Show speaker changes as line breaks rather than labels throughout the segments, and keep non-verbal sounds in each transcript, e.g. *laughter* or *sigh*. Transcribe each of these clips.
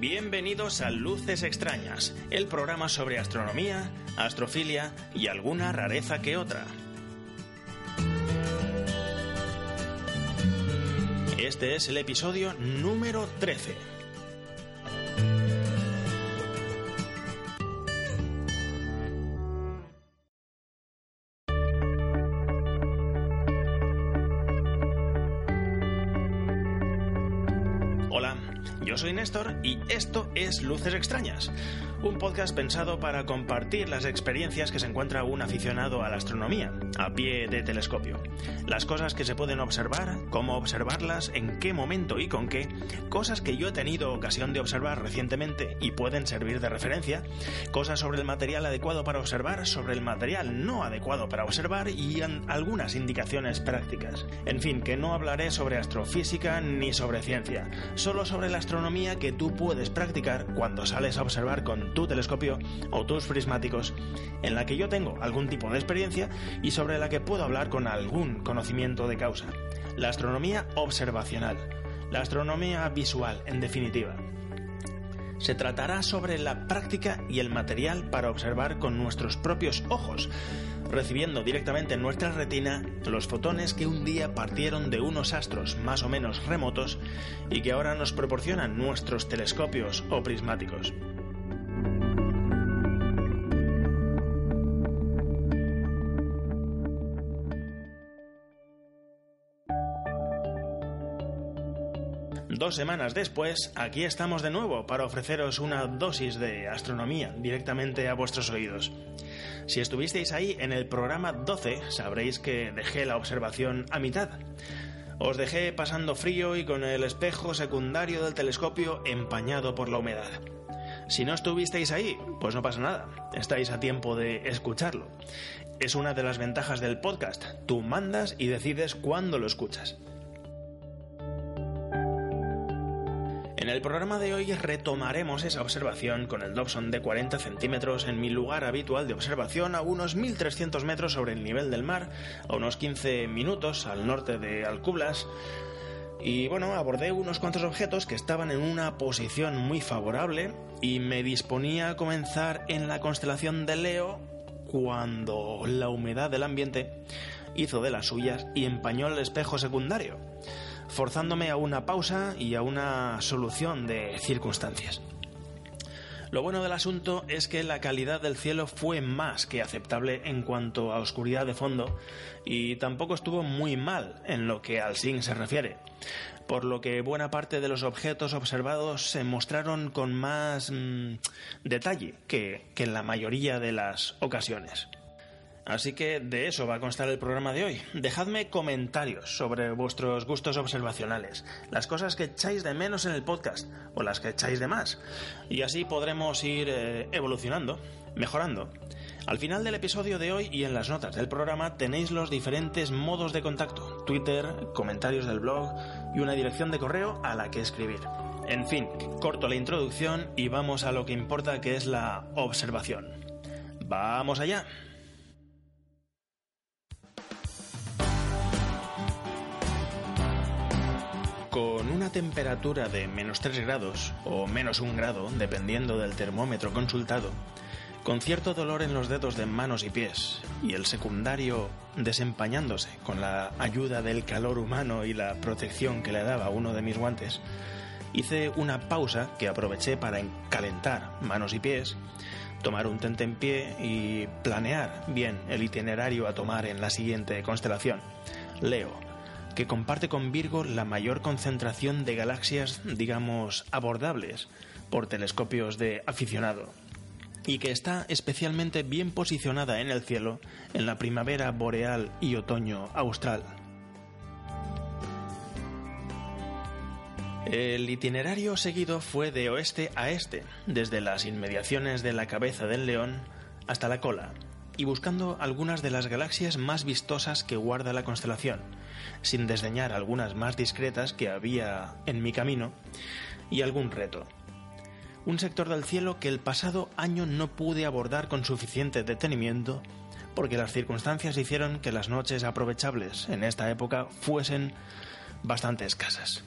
Bienvenidos a Luces Extrañas, el programa sobre astronomía, astrofilia y alguna rareza que otra. Este es el episodio número 13. Es Luces Extrañas, un podcast pensado para compartir las experiencias que se encuentra un aficionado a la astronomía, a pie de telescopio. Las cosas que se pueden observar, cómo observarlas, en qué momento y con qué, cosas que yo he tenido ocasión de observar recientemente y pueden servir de referencia, cosas sobre el material adecuado para observar, sobre el material no adecuado para observar y algunas indicaciones prácticas. En fin, que no hablaré sobre astrofísica ni sobre ciencia, solo sobre la astronomía que tú puedes practicar cuando sales a observar con tu telescopio o tus prismáticos, en la que yo tengo algún tipo de experiencia y sobre la que puedo hablar con algún conocimiento de causa. La astronomía observacional, la astronomía visual, en definitiva. Se tratará sobre la práctica y el material para observar con nuestros propios ojos, recibiendo directamente en nuestra retina los fotones que un día partieron de unos astros más o menos remotos y que ahora nos proporcionan nuestros telescopios o prismáticos. Dos semanas después, aquí estamos de nuevo para ofreceros una dosis de astronomía directamente a vuestros oídos. Si estuvisteis ahí en el programa 12, sabréis que dejé la observación a mitad. Os dejé pasando frío y con el espejo secundario del telescopio empañado por la humedad. Si no estuvisteis ahí, pues no pasa nada, estáis a tiempo de escucharlo. Es una de las ventajas del podcast, tú mandas y decides cuándo lo escuchas. En el programa de hoy retomaremos esa observación con el Dobson de 40 centímetros en mi lugar habitual de observación a unos 1300 metros sobre el nivel del mar, a unos 15 minutos al norte de Alcublas. Y bueno, abordé unos cuantos objetos que estaban en una posición muy favorable y me disponía a comenzar en la constelación de Leo cuando la humedad del ambiente hizo de las suyas y empañó el espejo secundario forzándome a una pausa y a una solución de circunstancias. Lo bueno del asunto es que la calidad del cielo fue más que aceptable en cuanto a oscuridad de fondo y tampoco estuvo muy mal en lo que al SIN se refiere, por lo que buena parte de los objetos observados se mostraron con más mmm, detalle que en la mayoría de las ocasiones. Así que de eso va a constar el programa de hoy. Dejadme comentarios sobre vuestros gustos observacionales, las cosas que echáis de menos en el podcast o las que echáis de más. Y así podremos ir eh, evolucionando, mejorando. Al final del episodio de hoy y en las notas del programa tenéis los diferentes modos de contacto, Twitter, comentarios del blog y una dirección de correo a la que escribir. En fin, corto la introducción y vamos a lo que importa que es la observación. ¡Vamos allá! Una temperatura de menos 3 grados o menos 1 grado, dependiendo del termómetro consultado, con cierto dolor en los dedos de manos y pies, y el secundario desempañándose con la ayuda del calor humano y la protección que le daba uno de mis guantes, hice una pausa que aproveché para calentar manos y pies, tomar un tente en pie y planear bien el itinerario a tomar en la siguiente constelación, Leo que comparte con Virgo la mayor concentración de galaxias, digamos, abordables por telescopios de aficionado, y que está especialmente bien posicionada en el cielo en la primavera boreal y otoño austral. El itinerario seguido fue de oeste a este, desde las inmediaciones de la cabeza del león hasta la cola, y buscando algunas de las galaxias más vistosas que guarda la constelación, sin desdeñar algunas más discretas que había en mi camino, y algún reto. Un sector del cielo que el pasado año no pude abordar con suficiente detenimiento porque las circunstancias hicieron que las noches aprovechables en esta época fuesen bastante escasas.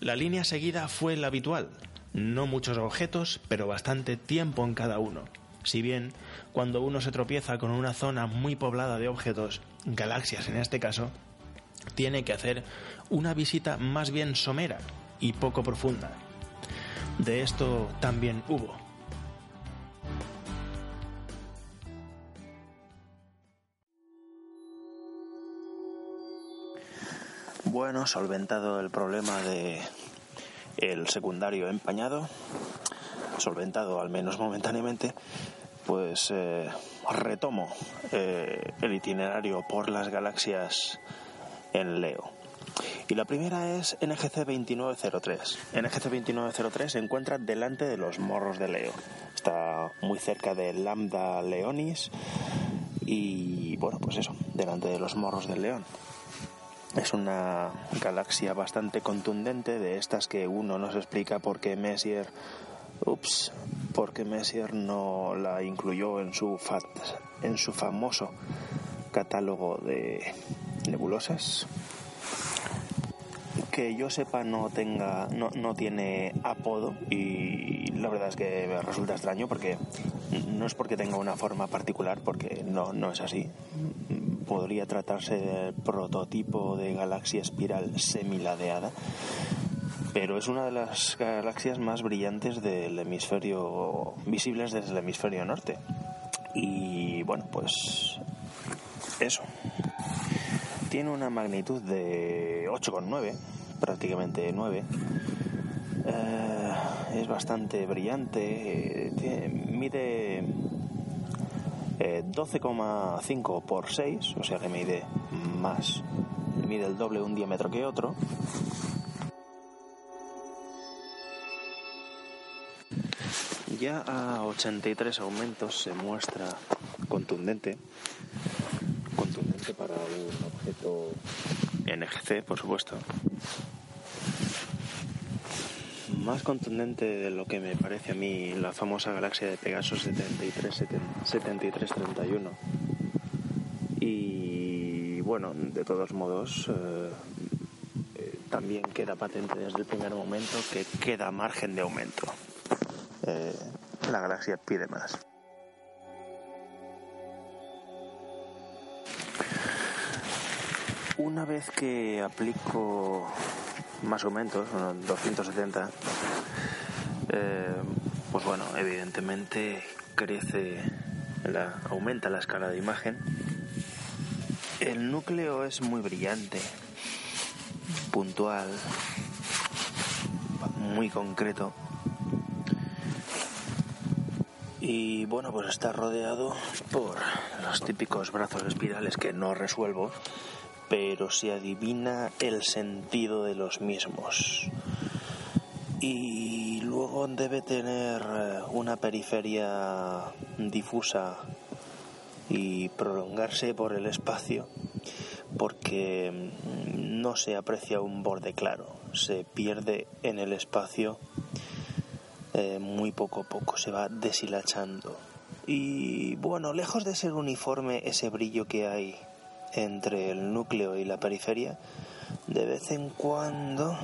La línea seguida fue la habitual, no muchos objetos, pero bastante tiempo en cada uno. Si bien, cuando uno se tropieza con una zona muy poblada de objetos, galaxias en este caso, tiene que hacer una visita más bien somera y poco profunda. De esto también hubo. Bueno, solventado el problema de el secundario empañado, solventado al menos *laughs* momentáneamente, pues eh, retomo eh, el itinerario por las galaxias en Leo. Y la primera es NGC 2903. NGC 2903 se encuentra delante de los morros de Leo. Está muy cerca de Lambda Leonis y bueno, pues eso, delante de los morros del León. Es una galaxia bastante contundente de estas que uno no se explica por qué Messier, ups, porque Messier no la incluyó en su fat, en su famoso catálogo de nebulosas. Que yo sepa no tenga, no, no tiene apodo y la verdad es que me resulta extraño porque no es porque tenga una forma particular, porque no, no es así podría tratarse del prototipo de galaxia espiral semiladeada, pero es una de las galaxias más brillantes del hemisferio, visibles desde el hemisferio norte. Y bueno, pues eso. Tiene una magnitud de 8,9, prácticamente 9. Eh, es bastante brillante, eh, mide 12,5 eh, por 6, o sea que mide más, mide el doble un diámetro que otro. Ya a 83 aumentos se muestra contundente, contundente para un objeto NGC, por supuesto, más contundente de lo que me parece a mí la famosa galaxia de Pegaso 7331. Y bueno, de todos modos, eh, eh, también queda patente desde el primer momento que queda margen de aumento. Eh, la galaxia pide más. Una vez que aplico más o menos, 270, eh, pues bueno, evidentemente crece, la, aumenta la escala de imagen. El núcleo es muy brillante, puntual, muy concreto. Y bueno, pues está rodeado por los típicos brazos espirales que no resuelvo, pero se adivina el sentido de los mismos. Y luego debe tener eh, una periferia difusa y prolongarse por el espacio porque mm, no se aprecia un borde claro, se pierde en el espacio eh, muy poco a poco, se va deshilachando. Y bueno, lejos de ser uniforme ese brillo que hay entre el núcleo y la periferia, de vez en cuando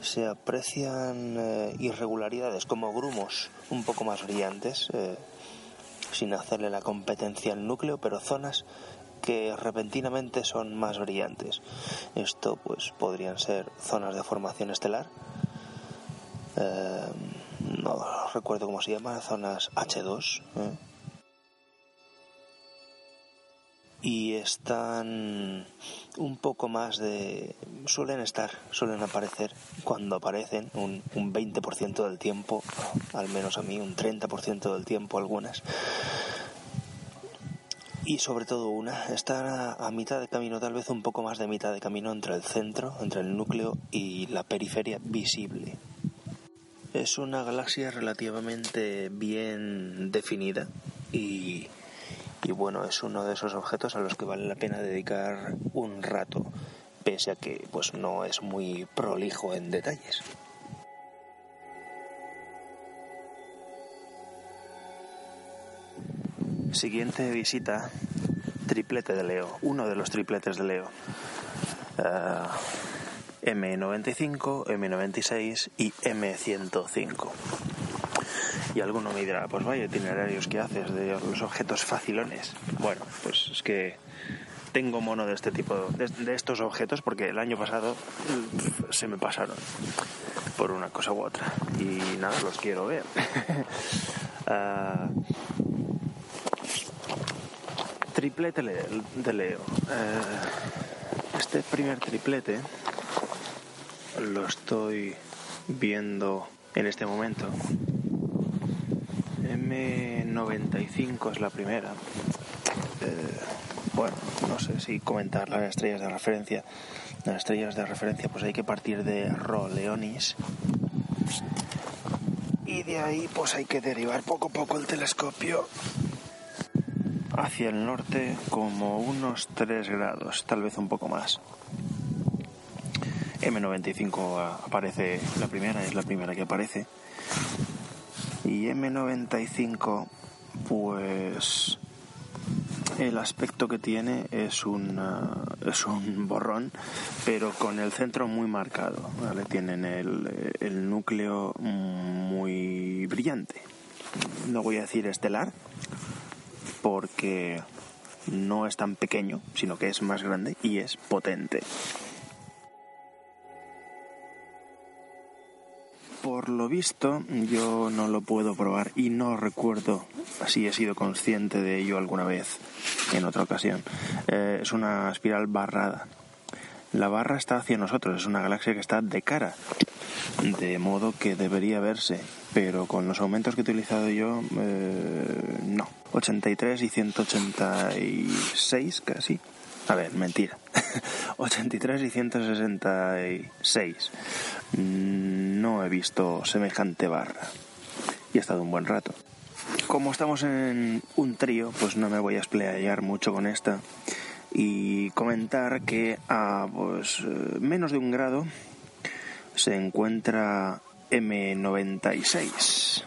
se aprecian eh, irregularidades como grumos un poco más brillantes, eh, sin hacerle la competencia al núcleo, pero zonas que repentinamente son más brillantes. Esto pues podrían ser zonas de formación estelar. Eh, no recuerdo cómo se llama, zonas H2 y están un poco más de... suelen estar, suelen aparecer cuando aparecen un, un 20% del tiempo, al menos a mí un 30% del tiempo algunas. Y sobre todo una, está a mitad de camino, tal vez un poco más de mitad de camino entre el centro, entre el núcleo y la periferia visible. Es una galaxia relativamente bien definida y y bueno, es uno de esos objetos a los que vale la pena dedicar un rato pese a que pues no es muy prolijo en detalles. Siguiente visita, triplete de Leo, uno de los tripletes de Leo. Ah, M95, M96 y M105. Y alguno me dirá, pues vaya itinerarios que haces de los objetos facilones. Bueno, pues es que tengo mono de este tipo, de, estos objetos, porque el año pasado se me pasaron por una cosa u otra. Y nada, los quiero ver. *laughs* Ah, triplete de Leo. Eh, este primer triplete lo estoy viendo en este momento. M95 es la primera. Eh, bueno, no sé si comentar las estrellas de referencia. Las estrellas de referencia, pues hay que partir de Ro Leonis. Y de ahí, pues hay que derivar poco a poco el telescopio hacia el norte como unos 3 grados, tal vez un poco más. M95 aparece la primera, es la primera que aparece. Y M95, pues el aspecto que tiene es un, es un borrón, pero con el centro muy marcado. ¿vale? Tienen el, el núcleo muy brillante. No voy a decir estelar, porque no es tan pequeño, sino que es más grande y es potente. Por lo visto, yo no lo puedo probar y no recuerdo si he sido consciente de ello alguna vez en otra ocasión. Eh, es una espiral barrada. La barra está hacia nosotros, es una galaxia que está de cara, de modo que debería verse, pero con los aumentos que he utilizado yo, eh, no. 83 y 186 casi. A ver, mentira. *laughs* 83 y 166. Mm, no he visto semejante barra. Y he estado un buen rato. Como estamos en un trío, pues no me voy a explayar mucho con esta. Y comentar que a pues, eh, menos de un grado se encuentra M96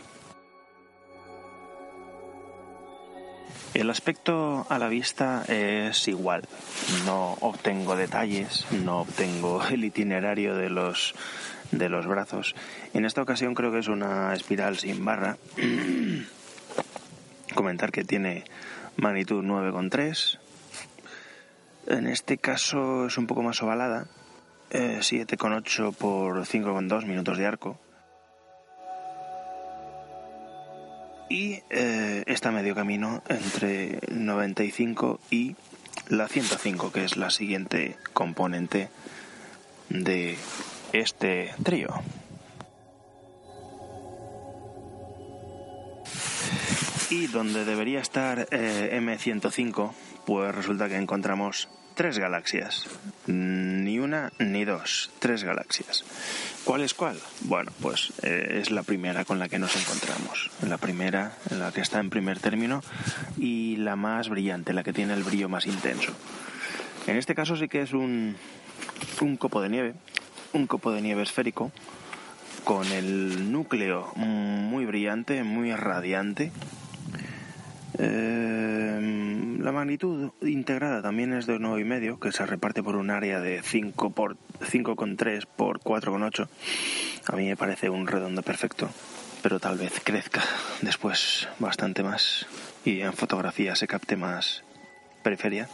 El aspecto a la vista es igual. No obtengo detalles, no obtengo *laughs* el itinerario de los de los brazos. En esta ocasión creo que es una espiral sin barra. *clears throat* Comentar que tiene magnitud 9,3. En este caso es un poco más ovalada. 7,8 eh, por 5,2 minutos de arco. Y eh, está medio camino entre 95 y la 105, que es la siguiente componente de este trío. Y donde debería estar eh, M105, pues resulta que encontramos tres galaxias. Ni una ni dos, tres galaxias. ¿Cuál es cuál? Bueno, pues eh, es la primera con la que nos encontramos. La primera, la que está en primer término y la más brillante, la que tiene el brillo más intenso. En este caso sí que es un, un copo de nieve, un copo de nieve esférico con el núcleo muy brillante, muy radiante. Eh, la magnitud integrada también es de 9,5, que se reparte por un área de 5 por 5,3 por 4,8. A mí me parece un redondo perfecto, pero tal vez crezca después bastante más y en fotografía se capte más periferia.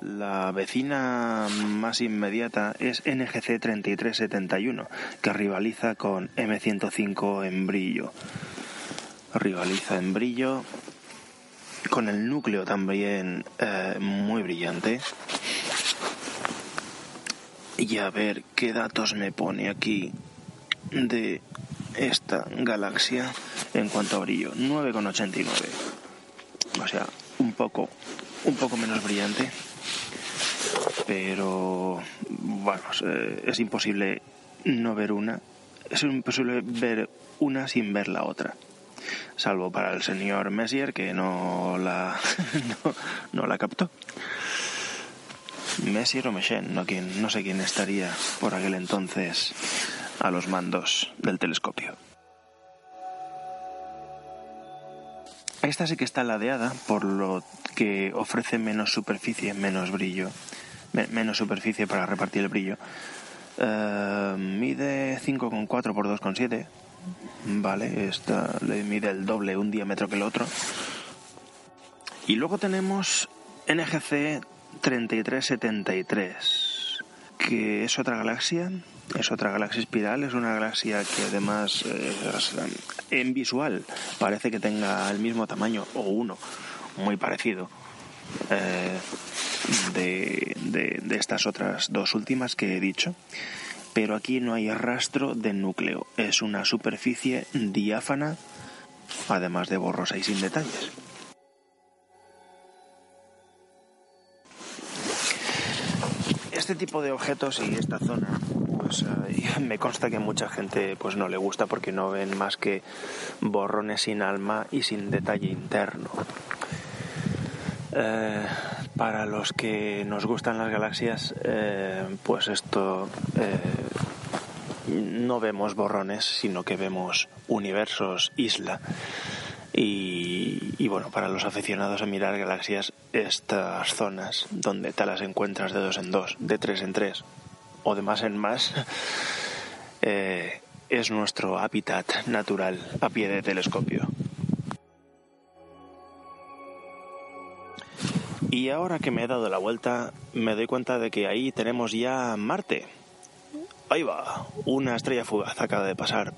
La vecina más inmediata es NGC 3371, que rivaliza con M105 en brillo rivaliza en brillo, con el núcleo también eh, muy brillante. Y a ver qué datos me pone aquí de esta galaxia en cuanto a brillo. 9,89. O sea, un poco, un poco menos brillante. Pero bueno, es imposible no ver una. Es imposible ver una sin ver la otra salvo para el señor Messier que no la, *laughs* no, la captó. Messier o Mechen, no, no sé quién estaría por aquel entonces a los mandos del telescopio. Esta sí que está ladeada, por lo que ofrece menos superficie, menos brillo, menos superficie para repartir el brillo. Eh, mide 5,4 por 2,7. Vale, esta le mide el doble, un diámetro que el otro. Y luego tenemos NGC 3373, que es otra galaxia, es otra galaxia espiral, es una galaxia que además eh, en visual parece que tenga el mismo tamaño o uno, muy parecido. Eh, de, de, estas otras dos últimas que he dicho, pero aquí no hay rastro de núcleo, es una superficie diáfana, además de borrosa y sin detalles. Este tipo de objetos y esta zona, pues me consta que mucha gente pues no le gusta porque no ven más que borrones sin alma y sin detalle interno. Eh, para los que nos gustan las galaxias, eh, pues esto eh, no vemos borrones, sino que vemos universos, isla. Y, bueno, para los aficionados a mirar galaxias, estas zonas donde te las encuentras de dos en dos, de tres en tres o de más en más, *laughs* es nuestro hábitat natural a pie de telescopio. Y ahora que me he dado la vuelta, me doy cuenta de que ahí tenemos ya Marte. Ahí va, una estrella fugaz acaba de pasar.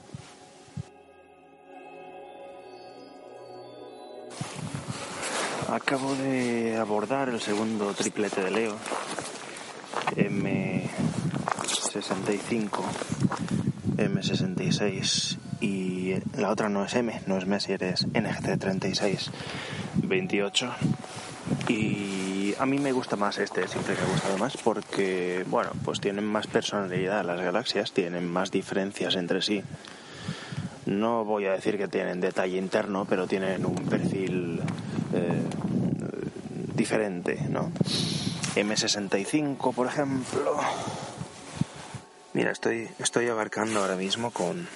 Acabo de abordar el segundo triplete de Leo, M65, M66 y la otra no es M, no es Messier, es NGC 3628 y a mí me gusta más este, siempre me ha gustado más porque, bueno, pues tienen más personalidad las galaxias, tienen más diferencias entre sí. No voy a decir que tienen detalle interno, pero tienen un perfil eh, diferente, ¿no? M65, por ejemplo. Mira, estoy, estoy abarcando ahora mismo con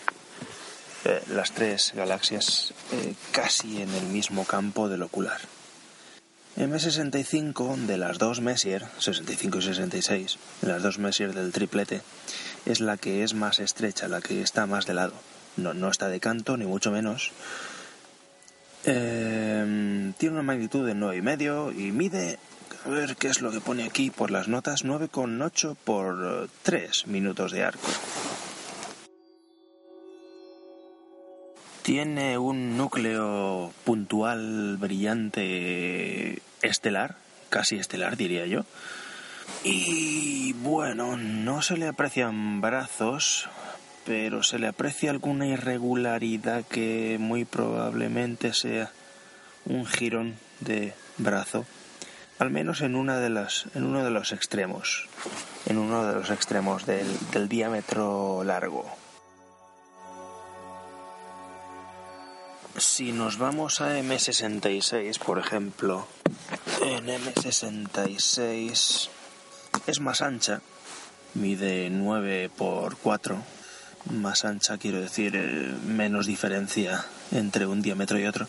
eh, las tres galaxias eh, casi en el mismo campo del ocular. M65 de las dos Messier, 65 y 66, de las dos Messier del triplete, es la que es más estrecha, la que está más de lado. No, no está de canto, ni mucho menos. Em, tiene una magnitud de 9,5 y mide, a ver qué es lo que pone aquí por las notas, 9,8 por 3 minutos de arco. Tiene un núcleo puntual, brillante, estelar, casi estelar diría yo. Y bueno, no se le aprecian brazos, pero se le aprecia alguna irregularidad que muy probablemente sea un jirón de brazo, al menos en una de las, en uno de los extremos, en uno de los extremos del diámetro largo. Si nos vamos a M66, por ejemplo, en M66 es más ancha, mide 9 por 4, más ancha quiero decir eh, menos diferencia entre un diámetro y otro.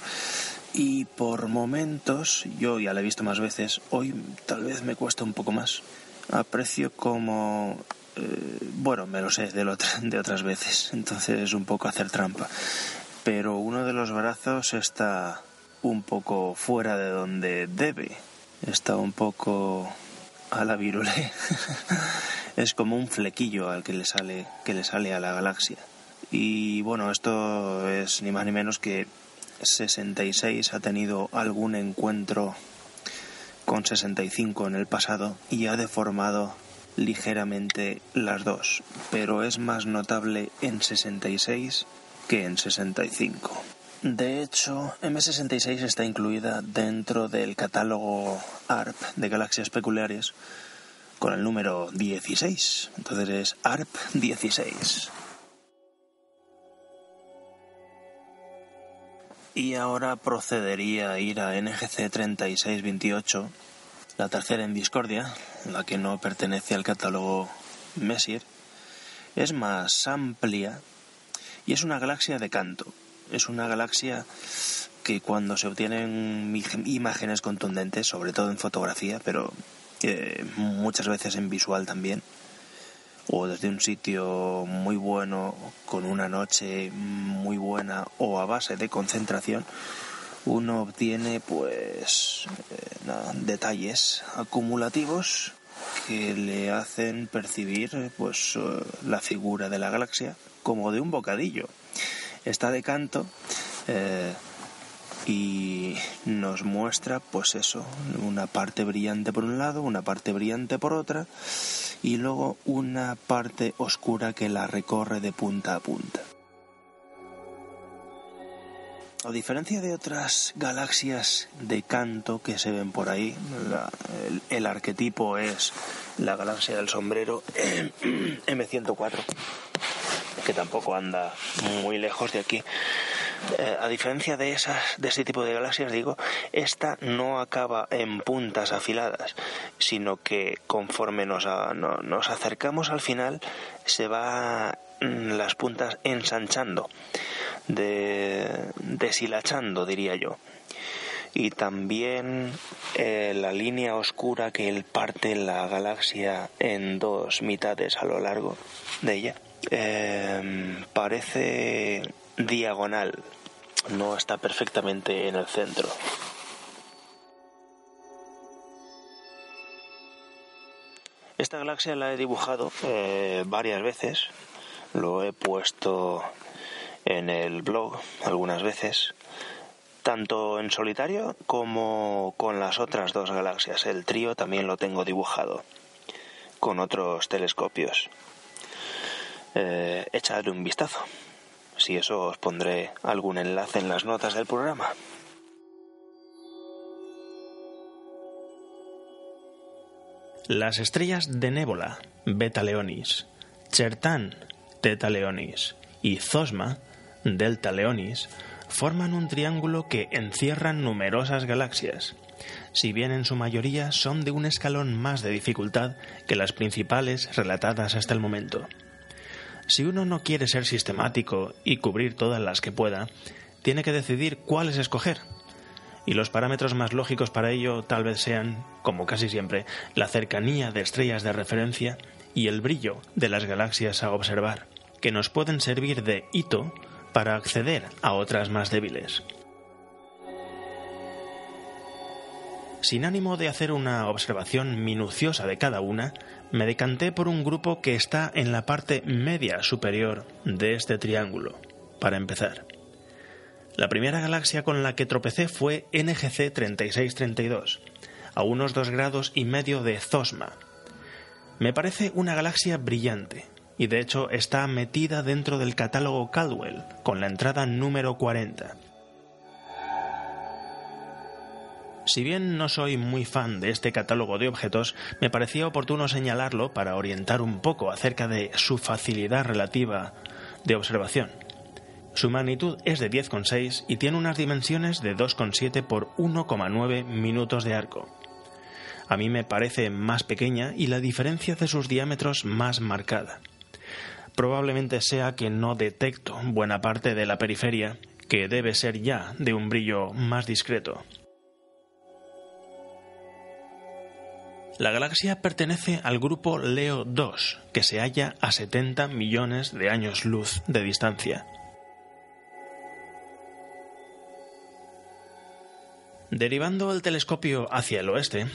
Y por momentos, yo ya la he visto más veces, hoy tal vez me cuesta un poco más. Aprecio como eh, bueno, me lo sé de, de otras veces, entonces es un poco hacer trampa pero uno de los brazos está un poco fuera de donde debe, está un poco a la virule. *laughs* es como un flequillo al que le sale que le sale a la galaxia. Y bueno, esto es ni más ni menos que 66 ha tenido algún encuentro con 65 en el pasado y ha deformado ligeramente las dos, pero es más notable en 66 que en 65. De hecho, M66 está incluida dentro del catálogo ARP de galaxias peculiares con el número 16. Entonces es ARP 16. Y ahora procedería a ir a NGC 3628
la tercera en discordia, la que no pertenece al catálogo Messier, es más amplia y es una galaxia de canto. Es una galaxia que cuando se obtienen imágenes contundentes, sobre todo en fotografía, pero eh, muchas veces en visual también, o desde un sitio muy bueno, con una noche muy buena o a base de concentración, uno obtiene pues eh, detalles acumulativos que le hacen percibir pues eh, la figura de la galaxia como de un bocadillo. Está de canto eh, y nos muestra pues eso, una parte brillante por un lado, una parte brillante por otra y luego una parte oscura que la recorre de punta a punta. A diferencia de otras galaxias de canto que se ven por ahí, el, arquetipo es la galaxia del sombrero *clears throat* M104, que tampoco anda muy lejos de aquí. Eh, a diferencia de esas, de este tipo de galaxias, digo, esta no acaba en puntas afiladas, sino que conforme nos, nos acercamos al final, se va mm, las puntas ensanchando de, deshilachando, diría yo. Y también eh, la línea oscura que él parte la galaxia en dos mitades a lo largo de ella em, parece diagonal, no está perfectamente en el centro. Esta galaxia la he dibujado eh, varias veces, lo he puesto en el blog algunas veces, tanto en solitario como con las otras dos galaxias. El trío también lo tengo dibujado con otros telescopios. Eh, echadle un vistazo. Si eso os pondré algún enlace en las notas del programa.
Las estrellas de Nébola, Beta Leonis, Chertán, Teta Leonis y Zosma Delta Leonis, forman un triángulo que encierran numerosas galaxias, si bien en su mayoría son de un escalón más de dificultad que las principales relatadas hasta el momento. Si uno no quiere ser sistemático y cubrir todas las que pueda, tiene que decidir cuáles escoger. Y los parámetros más lógicos para ello tal vez sean, como casi siempre, la cercanía de estrellas de referencia y el brillo de las galaxias a observar, que nos pueden servir de hito para acceder a otras más débiles. Sin ánimo de hacer una observación minuciosa de cada una, me decanté por un grupo que está en la parte media superior de este triángulo, para empezar. La primera galaxia con la que tropecé fue NGC 3632, a unos dos grados y medio de Zosma. Me parece una galaxia brillante, y de hecho está metida dentro del catálogo Caldwell, con la entrada número 40. Si bien no soy muy fan de este catálogo de objetos, me parecía oportuno señalarlo para orientar un poco acerca de su facilidad relativa de observación. Su magnitud es de 10,6 y tiene unas dimensiones de 2,7 por 1,9 minutos de arco. A mí me parece más pequeña y la diferencia de sus diámetros más marcada probablemente sea que no detecto buena parte de la periferia, que debe ser ya de un brillo más discreto. La galaxia pertenece al grupo Leo 2, que se halla a 70 millones de años luz de distancia. Derivando el telescopio hacia el oeste,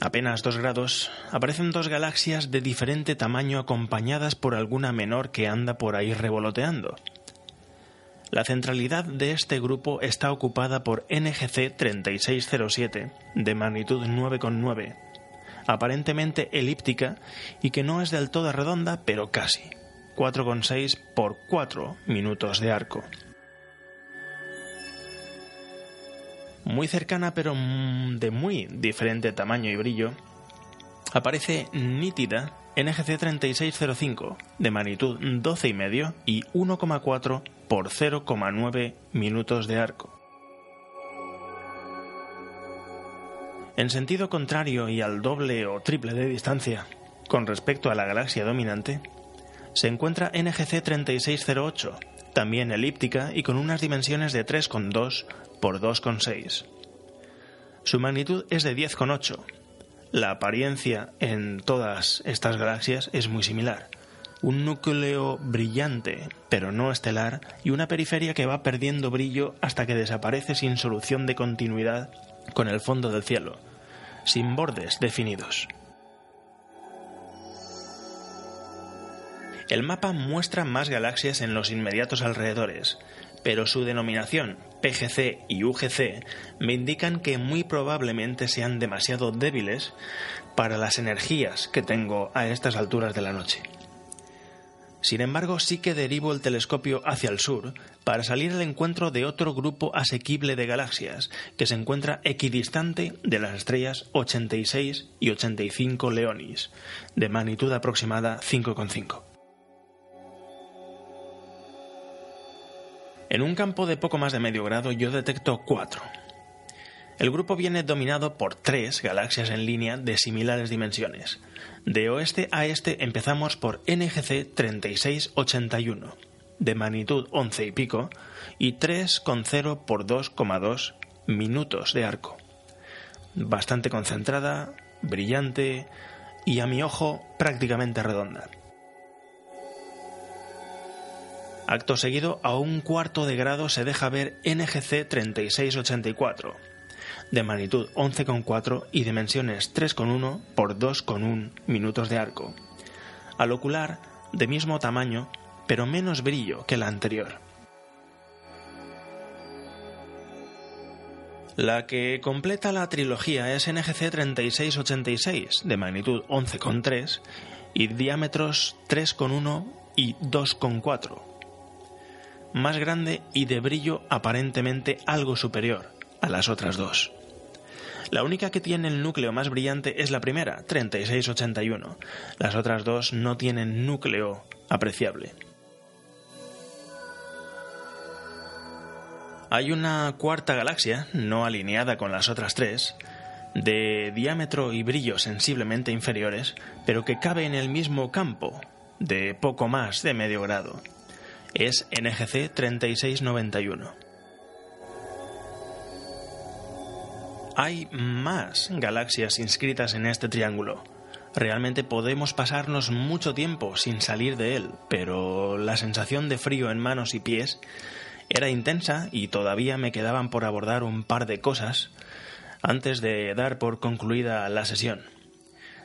apenas dos grados, aparecen dos galaxias de diferente tamaño acompañadas por alguna menor que anda por ahí revoloteando. La centralidad de este grupo está ocupada por NGC 3607, de magnitud 9,9, aparentemente elíptica y que no es del todo redonda, pero casi, 4,6 por 4 minutos de arco. muy cercana pero mm, de muy diferente tamaño y brillo, aparece nítida NGC 3605 de magnitud 12,5 y 1,4 por 0,9 minutos de arco. En sentido contrario y al doble o triple de distancia con respecto a la galaxia dominante, se encuentra NGC 3608, también elíptica y con unas dimensiones de 3,2 por 2,6. Su magnitud es de 10,8. La apariencia en todas estas galaxias es muy similar. Un núcleo brillante, pero no estelar, y una periferia que va perdiendo brillo hasta que desaparece sin solución de continuidad con el fondo del cielo, sin bordes definidos. El mapa muestra más galaxias en los inmediatos alrededores, pero su denominación, PGC y UGC, me indican que muy probablemente sean demasiado débiles para las energías que tengo a estas alturas de la noche. Sin embargo, sí que derivo el telescopio hacia el sur para salir al encuentro de otro grupo asequible de galaxias que se encuentra equidistante de las estrellas 86 y 85 Leonis, de magnitud aproximada 5,5. En un campo de poco más de medio grado yo detecto cuatro. El grupo viene dominado por tres galaxias en línea de similares dimensiones. De oeste a este empezamos por NGC 3681, de magnitud 11 y pico, y 3,0 por 2,2 minutos de arco. Bastante concentrada, brillante y a mi ojo prácticamente redonda. Acto seguido, a un cuarto de grado se deja ver NGC 3684, de magnitud 11,4 y dimensiones 3,1 por 2,1 minutos de arco. Al ocular, de mismo tamaño, pero menos brillo que la anterior. La que completa la trilogía es NGC 3686, de magnitud 11,3 y diámetros 3,1 y 2,4 más grande y de brillo aparentemente algo superior a las otras dos. La única que tiene el núcleo más brillante es la primera, 3681. Las otras dos no tienen núcleo apreciable. Hay una cuarta galaxia, no alineada con las otras tres, de diámetro y brillo sensiblemente inferiores, pero que cabe en el mismo campo, de poco más de medio grado es NGC 3691. Hay más galaxias inscritas en este triángulo. Realmente podemos pasarnos mucho tiempo sin salir de él, pero la sensación de frío en manos y pies era intensa y todavía me quedaban por abordar un par de cosas antes de dar por concluida la sesión.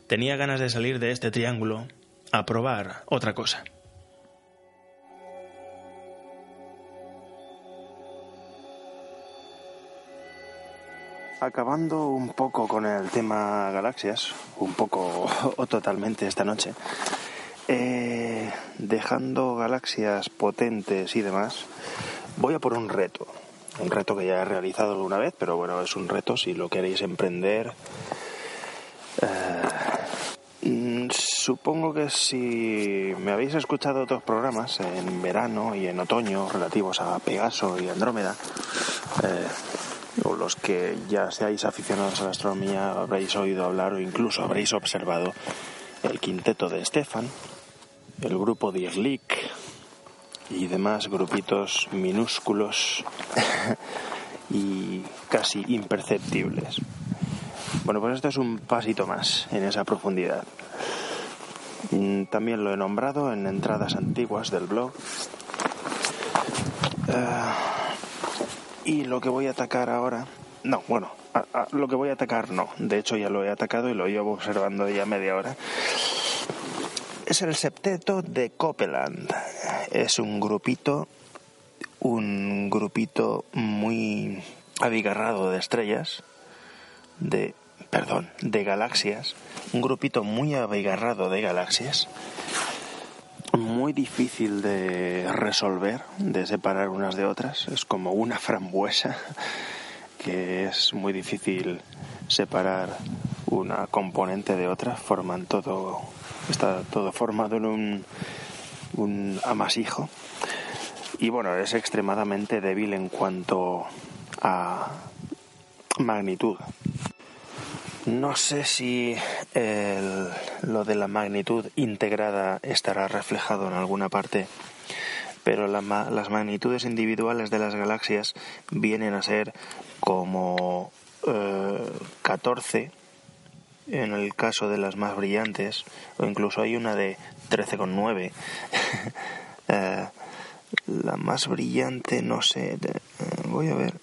Tenía ganas de salir de este triángulo a probar otra cosa.
Acabando un poco con el tema galaxias, un poco o *laughs* totalmente esta noche, eh, dejando galaxias potentes y demás, voy a por un reto. Un reto que ya he realizado alguna vez, pero bueno, es un reto si lo queréis emprender. Eh, mm, supongo que si me habéis escuchado otros programas en verano y en otoño relativos a Pegaso y Andrómeda, eh, o los que ya seáis aficionados a la astronomía habréis oído hablar o incluso habréis observado el quinteto de Stefan, el grupo de Erlik y demás grupitos minúsculos y casi imperceptibles. Bueno, pues esto es un pasito más en esa profundidad. Mm, también lo he nombrado en entradas antiguas del blog. Eh, y lo que voy a atacar ahora, no, bueno, lo que voy a atacar no, de hecho ya lo he atacado y lo llevo observando ya media hora. Es el septeto de Copeland. Es un grupito, un grupito muy abigarrado de estrellas, de, perdón, de galaxias, un grupito muy abigarrado de galaxias muy difícil de resolver, de separar unas de otras. Es como una frambuesa que es muy difícil separar una componente de otra. Forman todo, está todo formado en un, un amasijo. Y bueno, es extremadamente débil en cuanto a magnitud.
No sé si lo de la magnitud integrada estará reflejado en alguna parte, pero las magnitudes individuales de las galaxias vienen a ser como 14 eh, en el caso de las más brillantes, o incluso hay una de 13,9. *laughs* eh, la más brillante, no sé, eh, voy a ver.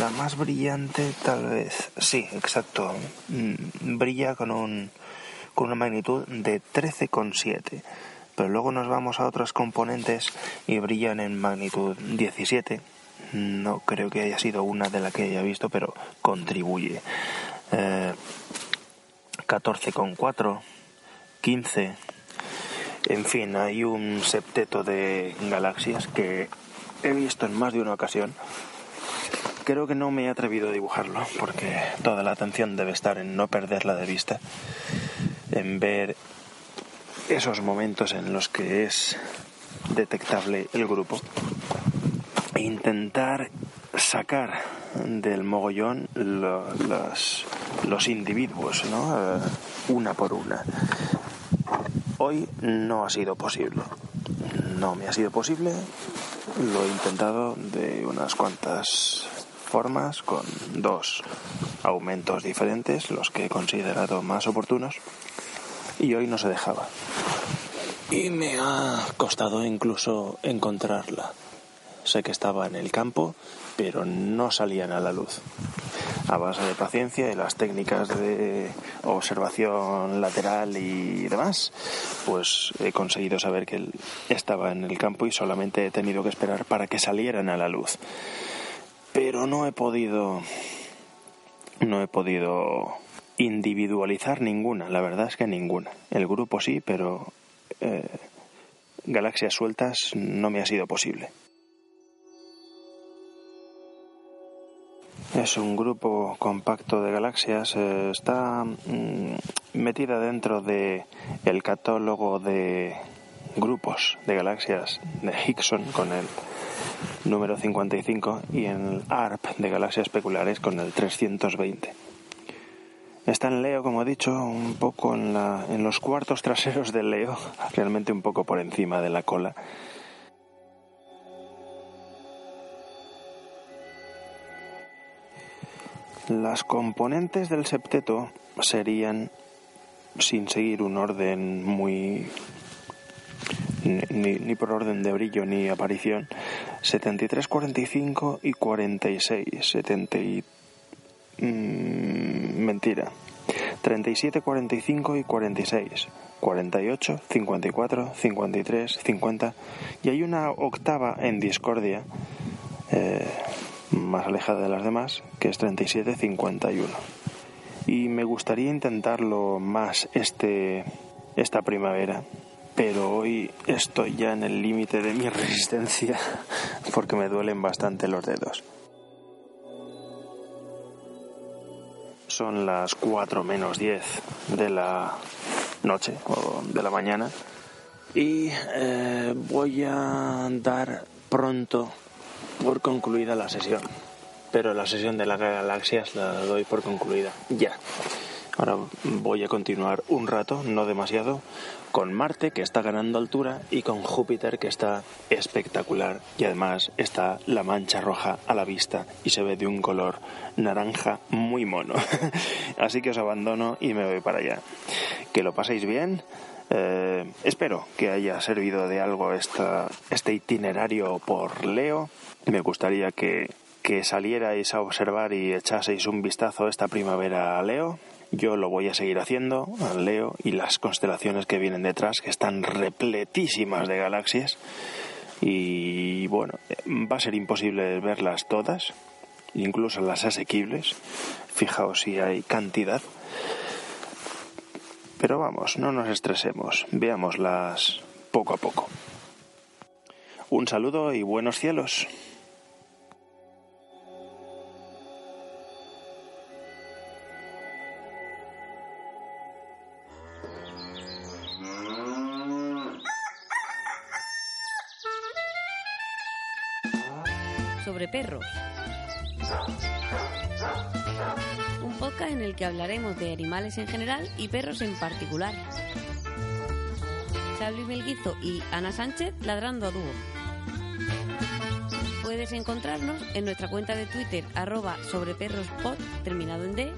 La más brillante, tal vez, sí, exacto. Mm, brilla con, un, con una magnitud de 13,7. Pero luego nos vamos a otras componentes y brillan en magnitud 17. No creo que haya sido una de las que haya visto, pero contribuye. Eh, 14,4, 15. En fin, hay un septeto de galaxias que he visto en más de una ocasión. Creo que no me he atrevido a dibujarlo porque toda la atención debe estar en no perderla de vista, en ver esos momentos en los que es detectable el grupo e intentar sacar del mogollón los, los individuos, ¿no? Eh, una por una. Hoy no ha sido posible. No me ha sido posible. Lo he intentado de unas cuantas formas, con dos aumentos diferentes, los que he considerado más oportunos, y hoy no se dejaba. Y me ha costado incluso encontrarla. Sé que estaba en el campo, pero no salían a la luz. A base de paciencia y las técnicas de observación lateral y demás, pues he conseguido saber que estaba en el campo y solamente he tenido que esperar para que salieran a la luz. Pero no he podido no he podido individualizar ninguna, la verdad es que ninguna. El grupo sí, pero eh, galaxias sueltas no me ha sido posible. Es un grupo compacto de galaxias. Eh, está mm, metida dentro de catálogo de grupos de galaxias de Hickson con el número 55 y en el ARP de galaxias peculiares con el 320. Está en Leo, como he dicho, un poco en, la, en los cuartos traseros del Leo, *laughs* realmente un poco por encima de la cola Las componentes del septeto serían, sin seguir un orden muy... ni, por orden de brillo ni aparición, 73, 45 y 46. 70 y... Mm, mentira. 37, 45 y 46. 48, 54, 53, 50 y hay una octava en discordia eh, más alejada de las demás, que es 37-51. Y me gustaría intentarlo más este, esta primavera, pero hoy estoy ya en el límite de mi *laughs* resistencia porque me duelen bastante los dedos. Son las 4 menos 10 de la noche o de la mañana y eh, voy a dar pronto por concluida la sesión. Pero la sesión de las galaxias la doy por concluida ya. Ahora voy a continuar un rato, no demasiado, con Marte que está ganando altura y con Júpiter que está espectacular y además está la mancha roja a la vista y se ve de un color naranja muy mono. *laughs* Así que os abandono y me voy para allá. Que lo paséis bien. Eh, espero que haya servido de algo este itinerario por Leo me gustaría que salierais a observar y echaseis un vistazo esta primavera a Leo. Yo lo voy a seguir haciendo, a Leo y las constelaciones que vienen detrás, que están repletísimas de galaxias. Y bueno, va a ser imposible verlas todas, incluso las asequibles. Fijaos si hay cantidad. Pero vamos, no nos estresemos, veámoslas poco a poco. Un saludo y buenos cielos.
Sobre perros. Un podcast en el que hablaremos de animales en general y perros en particular. Xavi Melguizo y Ana Sánchez ladrando a dúo. Puedes encontrarnos en nuestra cuenta de Twitter arroba sobreperrospod terminado en D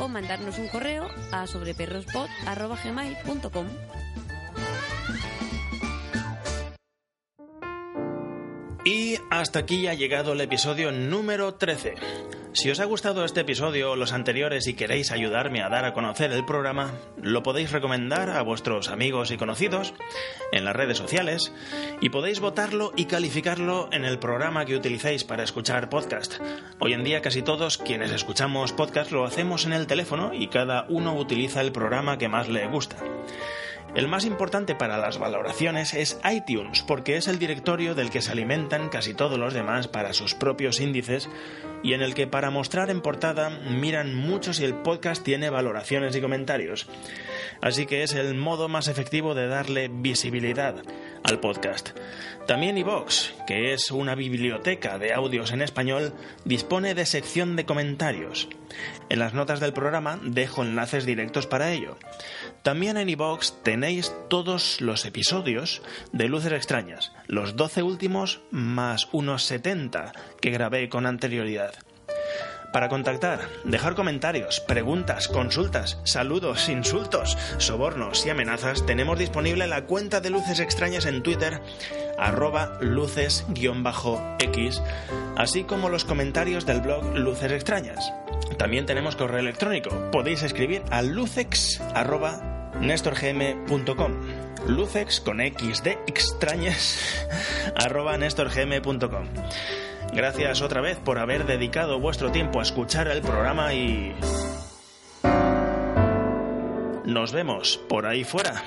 o mandarnos un correo a sobreperrospod gmail.com.
Y hasta aquí ha llegado el episodio número 13. Si os ha gustado este episodio o los anteriores y queréis ayudarme a dar a conocer el programa, lo podéis recomendar a vuestros amigos y conocidos en las redes sociales y podéis votarlo y calificarlo en el programa que utilicéis para escuchar podcast. Hoy en día casi todos quienes escuchamos podcast lo hacemos en el teléfono y cada uno utiliza el programa que más le gusta. El más importante para las valoraciones es iTunes, porque es el directorio del que se alimentan casi todos los demás para sus propios índices y en el que para mostrar en portada miran mucho si el podcast tiene valoraciones y comentarios. Así que es el modo más efectivo de darle visibilidad al podcast. También iVox, que es una biblioteca de audios en español, dispone de sección de comentarios. En las notas del programa dejo enlaces directos para ello. También en iVox tenéis todos los episodios de Luces Extrañas, los 12 últimos más unos 70 que grabé con anterioridad. Para contactar, dejar comentarios, preguntas, consultas, saludos, insultos, sobornos y amenazas, tenemos disponible la cuenta de Luces Extrañas en Twitter, arroba luces-x, así como los comentarios del blog Luces Extrañas. También tenemos correo electrónico. Podéis escribir a lucex.nestorgm.com lucex con x de extrañas *laughs* arroba nestorgm.com Gracias otra vez por haber dedicado vuestro tiempo a escuchar el programa y... Nos vemos por ahí fuera.